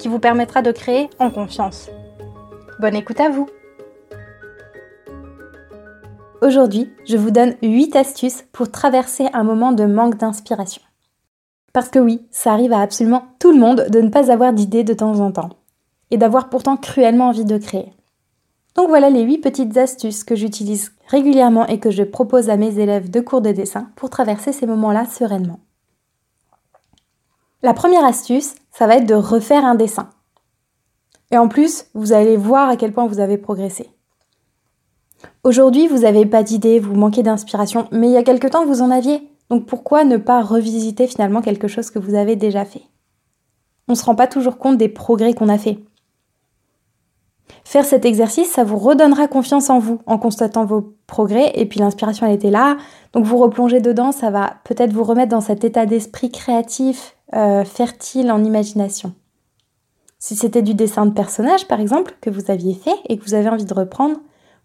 qui vous permettra de créer en confiance. Bonne écoute à vous Aujourd'hui, je vous donne 8 astuces pour traverser un moment de manque d'inspiration. Parce que oui, ça arrive à absolument tout le monde de ne pas avoir d'idées de temps en temps, et d'avoir pourtant cruellement envie de créer. Donc voilà les 8 petites astuces que j'utilise régulièrement et que je propose à mes élèves de cours de dessin pour traverser ces moments-là sereinement. La première astuce, ça va être de refaire un dessin. Et en plus, vous allez voir à quel point vous avez progressé. Aujourd'hui, vous n'avez pas d'idée, vous manquez d'inspiration, mais il y a quelque temps, vous en aviez. Donc pourquoi ne pas revisiter finalement quelque chose que vous avez déjà fait? On ne se rend pas toujours compte des progrès qu'on a fait. Faire cet exercice, ça vous redonnera confiance en vous en constatant vos progrès et puis l'inspiration elle était là. Donc vous replongez dedans, ça va peut-être vous remettre dans cet état d'esprit créatif, euh, fertile en imagination. Si c'était du dessin de personnage par exemple que vous aviez fait et que vous avez envie de reprendre,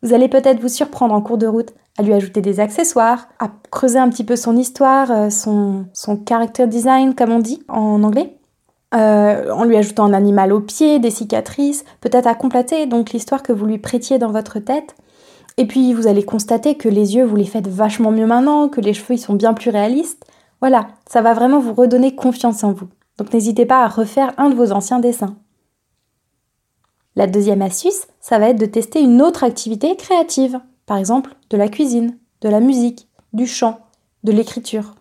vous allez peut-être vous surprendre en cours de route à lui ajouter des accessoires, à creuser un petit peu son histoire, euh, son, son character design comme on dit en anglais. Euh, en lui ajoutant un animal au pied, des cicatrices, peut-être à compléter donc l'histoire que vous lui prêtiez dans votre tête. Et puis vous allez constater que les yeux, vous les faites vachement mieux maintenant, que les cheveux, ils sont bien plus réalistes. Voilà, ça va vraiment vous redonner confiance en vous. Donc n'hésitez pas à refaire un de vos anciens dessins. La deuxième astuce, ça va être de tester une autre activité créative. Par exemple, de la cuisine, de la musique, du chant, de l'écriture.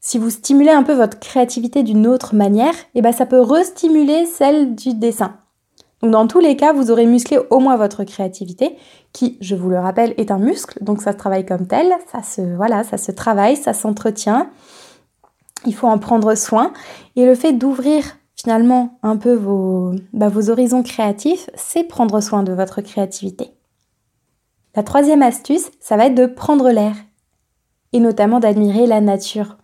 Si vous stimulez un peu votre créativité d'une autre manière, eh ben ça peut restimuler celle du dessin. Donc dans tous les cas, vous aurez musclé au moins votre créativité, qui, je vous le rappelle, est un muscle, donc ça se travaille comme tel, ça se voilà, ça se travaille, ça s'entretient. Il faut en prendre soin. Et le fait d'ouvrir finalement un peu vos, bah, vos horizons créatifs, c'est prendre soin de votre créativité. La troisième astuce, ça va être de prendre l'air, et notamment d'admirer la nature.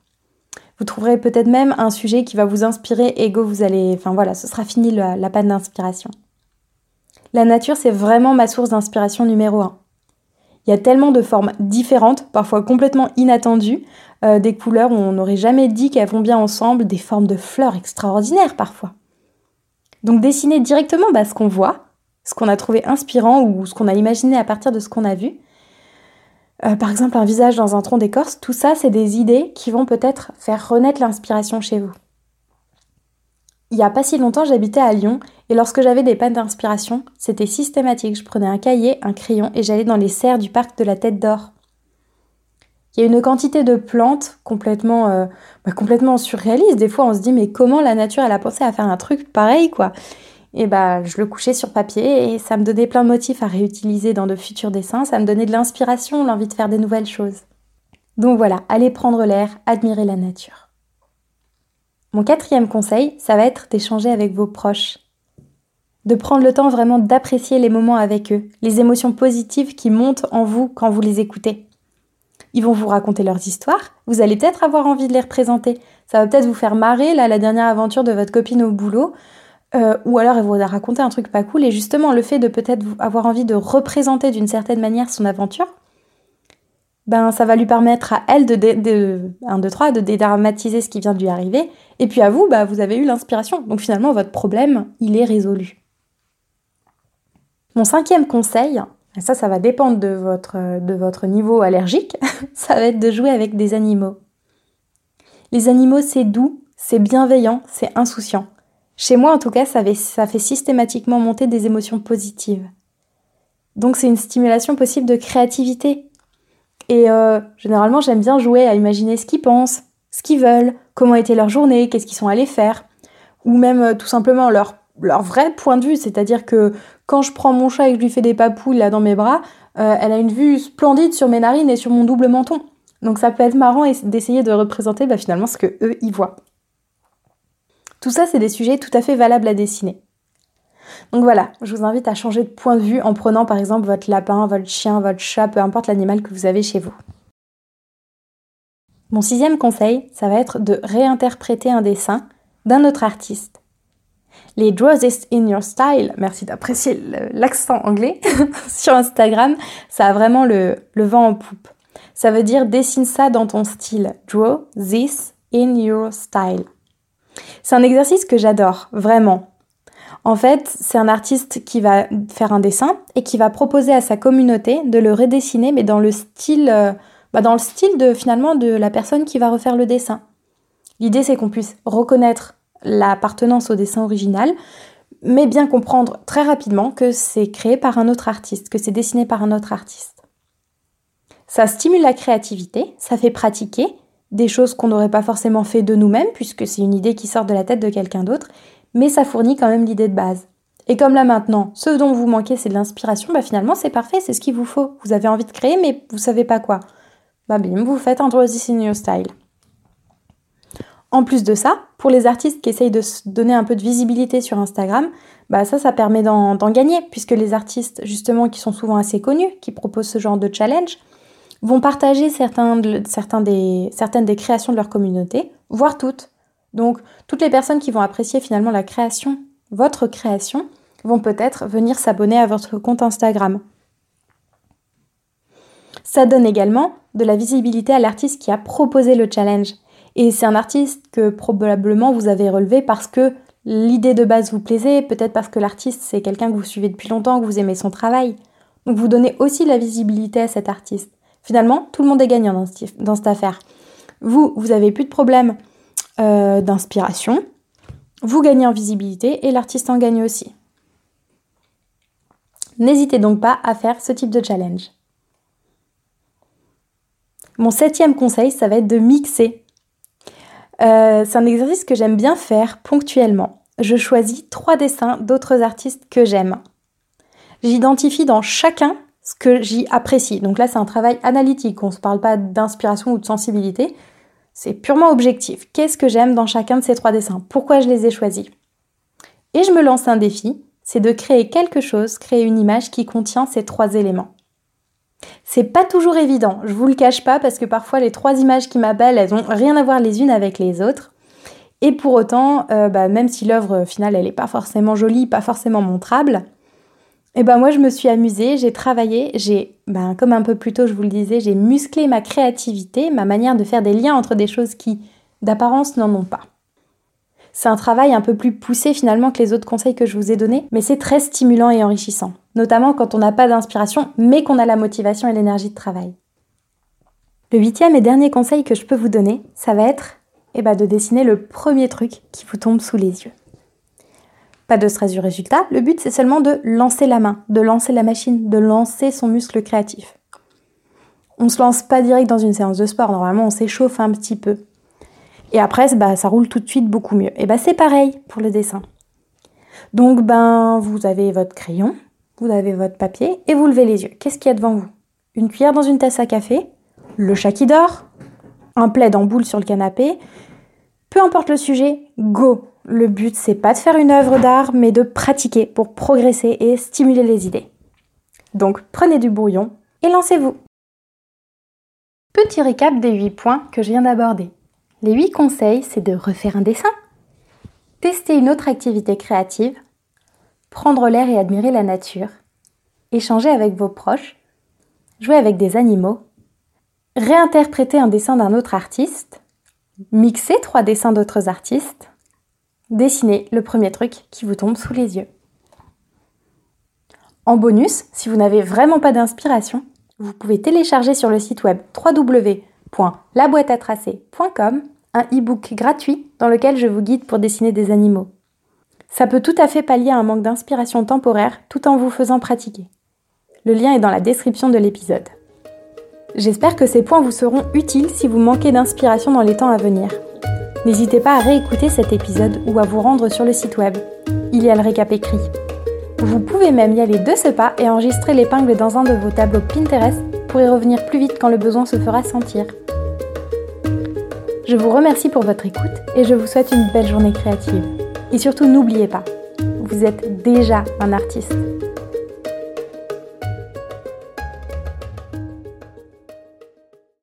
Vous trouverez peut-être même un sujet qui va vous inspirer et go, vous allez. Enfin voilà, ce sera fini la, panne d'inspiration. La nature, c'est vraiment ma source d'inspiration numéro un. Il y a tellement de formes différentes, parfois complètement inattendues, euh, des couleurs où on n'aurait jamais dit qu'elles vont bien ensemble, des formes de fleurs extraordinaires parfois. Donc dessiner directement bah, ce qu'on voit, ce qu'on a trouvé inspirant ou ce qu'on a imaginé à partir de ce qu'on a vu, euh, par exemple, un visage dans un tronc d'écorce, tout ça, c'est des idées qui vont peut-être faire renaître l'inspiration chez vous. Il n'y a pas si longtemps, j'habitais à Lyon et lorsque j'avais des pannes d'inspiration, c'était systématique. Je prenais un cahier, un crayon et j'allais dans les serres du parc de la Tête d'Or. Il y a une quantité de plantes complètement, euh, bah, complètement surréaliste. Des fois, on se dit mais comment la nature elle a pensé à faire un truc pareil quoi? Et bah, je le couchais sur papier et ça me donnait plein de motifs à réutiliser dans de futurs dessins, ça me donnait de l'inspiration, l'envie de faire des nouvelles choses. Donc voilà, allez prendre l'air, admirer la nature. Mon quatrième conseil, ça va être d'échanger avec vos proches. De prendre le temps vraiment d'apprécier les moments avec eux, les émotions positives qui montent en vous quand vous les écoutez. Ils vont vous raconter leurs histoires, vous allez peut-être avoir envie de les représenter. Ça va peut-être vous faire marrer, là, la dernière aventure de votre copine au boulot, euh, ou alors elle vous a un truc pas cool, et justement le fait de peut-être avoir envie de représenter d'une certaine manière son aventure, ben ça va lui permettre à elle de, de, 1, 2, 3, de dédramatiser ce qui vient de lui arriver, et puis à vous, bah, vous avez eu l'inspiration. Donc finalement, votre problème, il est résolu. Mon cinquième conseil, et ça, ça va dépendre de votre, de votre niveau allergique, ça va être de jouer avec des animaux. Les animaux, c'est doux, c'est bienveillant, c'est insouciant. Chez moi, en tout cas, ça, fait systématiquement monter des émotions positives. Donc c'est une stimulation possible de créativité. Et euh, généralement, j'aime bien jouer à imaginer ce qu'ils pensent, ce qu'ils veulent, comment était leur journée, qu'est-ce qu'ils sont allés faire, ou même euh, tout simplement leur, leur vrai point de vue. C'est-à-dire que quand je prends mon chat et que je lui fais des papouilles là dans mes bras, euh, elle a une vue splendide sur mes narines et sur mon double menton. Donc ça peut être marrant d'essayer de représenter bah, finalement ce que eux y voient. Tout ça, c'est des sujets tout à fait valables à dessiner. Donc voilà, je vous invite à changer de point de vue en prenant par exemple votre lapin, votre chien, votre chat, peu importe l'animal que vous avez chez vous. Mon sixième conseil, ça va être de réinterpréter un dessin d'un autre artiste. Les Draw This in Your Style, merci d'apprécier l'accent anglais, sur Instagram, ça a vraiment le, vent en poupe. Ça veut dire dessine ça dans ton style. Draw this in your style. C'est un exercice que j'adore, vraiment. En fait, c'est un artiste qui va faire un dessin et qui va proposer à sa communauté de le redessiner, mais dans le style, euh, bah, dans le style de finalement de la personne qui va refaire le dessin. L'idée, c'est qu'on puisse reconnaître l'appartenance au dessin original, mais bien comprendre très rapidement que c'est créé par un autre artiste, que c'est dessiné par un autre artiste. Ça stimule la créativité, ça fait pratiquer des choses qu'on n'aurait pas forcément fait de nous-mêmes, puisque c'est une idée qui sort de la tête de quelqu'un d'autre, mais ça fournit quand même l'idée de base. Et comme là maintenant, ce dont vous manquez, c'est de l'inspiration, bah finalement c'est parfait, c'est ce qu'il vous faut. Vous avez envie de créer, mais vous savez pas quoi. Bah bim, vous faites un This in Your Style. En plus de ça, pour les artistes qui essayent de se donner un peu de visibilité sur Instagram, bah ça, ça permet d'en gagner, puisque les artistes, justement, qui sont souvent assez connus, qui proposent ce genre de challenge, vont partager certaines des créations de leur communauté, voire toutes. Donc, toutes les personnes qui vont apprécier finalement la création, votre création, vont peut-être venir s'abonner à votre compte Instagram. Ça donne également de la visibilité à l'artiste qui a proposé le challenge. Et c'est un artiste que probablement vous avez relevé parce que l'idée de base vous plaisait, peut-être parce que l'artiste c'est quelqu'un que vous suivez depuis longtemps, que vous aimez son travail. Donc vous donnez aussi de la visibilité à cet artiste. Finalement, tout le monde est gagnant dans, cette affaire. Vous, vous avez plus de problème euh, d'inspiration, vous gagnez en visibilité et l'artiste en gagne aussi. N'hésitez donc pas à faire ce type de challenge. Mon septième conseil, ça va être de mixer. Euh, c'est un exercice que j'aime bien faire ponctuellement. Je choisis trois dessins d'autres artistes que j'aime. J'identifie dans chacun ce que j'y apprécie. Donc là, c'est un travail analytique. On ne se parle pas d'inspiration ou de sensibilité. C'est purement objectif. Qu'est-ce que j'aime dans chacun de ces trois dessins? Pourquoi je les ai choisis? Et je me lance un défi, c'est de créer quelque chose, créer une image qui contient ces trois éléments. C'est pas toujours évident, je vous le cache pas, parce que parfois les trois images qui m'appellent, elles ont rien à voir les unes avec les autres. Et pour autant, euh, bah, même si l'œuvre finale, elle n'est pas forcément jolie, pas forcément montrable, et eh ben moi je me suis amusée, j'ai travaillé, j'ai, ben, comme un peu plus tôt je vous le disais, j'ai musclé ma créativité, ma manière de faire des liens entre des choses qui, d'apparence, n'en ont pas. C'est un travail un peu plus poussé finalement que les autres conseils que je vous ai donnés, mais c'est très stimulant et enrichissant, notamment quand on n'a pas d'inspiration, mais qu'on a la motivation et l'énergie de travail. Le huitième et dernier conseil que je peux vous donner, ça va être eh ben, de dessiner le premier truc qui vous tombe sous les yeux. Pas de stress du résultat, le but c'est seulement de lancer la main, de lancer la machine, de lancer son muscle créatif. On ne se lance pas direct dans une séance de sport, normalement on s'échauffe un petit peu. Et après, bah, ça roule tout de suite beaucoup mieux. Et bah c'est pareil pour le dessin. Donc ben vous avez votre crayon, vous avez votre papier et vous levez les yeux. Qu'est-ce qu'il y a devant vous? Une cuillère dans une tasse à café, le chat qui dort, un plaid en boule sur le canapé. Peu importe le sujet, go le but, c'est pas de faire une œuvre d'art, mais de pratiquer pour progresser et stimuler les idées. Donc prenez du brouillon et lancez-vous. Petit récap des 8 points que je viens d'aborder. Les 8 conseils, c'est de refaire un dessin, tester une autre activité créative, prendre l'air et admirer la nature, échanger avec vos proches, jouer avec des animaux, réinterpréter un dessin d'un autre artiste, mixer trois dessins d'autres artistes, dessinez le premier truc qui vous tombe sous les yeux. En bonus, si vous n'avez vraiment pas d'inspiration, vous pouvez télécharger sur le site web www.laboîteatracer.com un e-book gratuit dans lequel je vous guide pour dessiner des animaux. Ça peut tout à fait pallier un manque d'inspiration temporaire tout en vous faisant pratiquer. Le lien est dans la description de l'épisode. J'espère que ces points vous seront utiles si vous manquez d'inspiration dans les temps à venir. N'hésitez pas à réécouter cet épisode ou à vous rendre sur le site web. Il y a le récap écrit. Vous pouvez même y aller de ce pas et enregistrer l'épingle dans un de vos tableaux Pinterest pour y revenir plus vite quand le besoin se fera sentir. Je vous remercie pour votre écoute et je vous souhaite une belle journée créative. Et surtout n'oubliez pas, vous êtes déjà un artiste.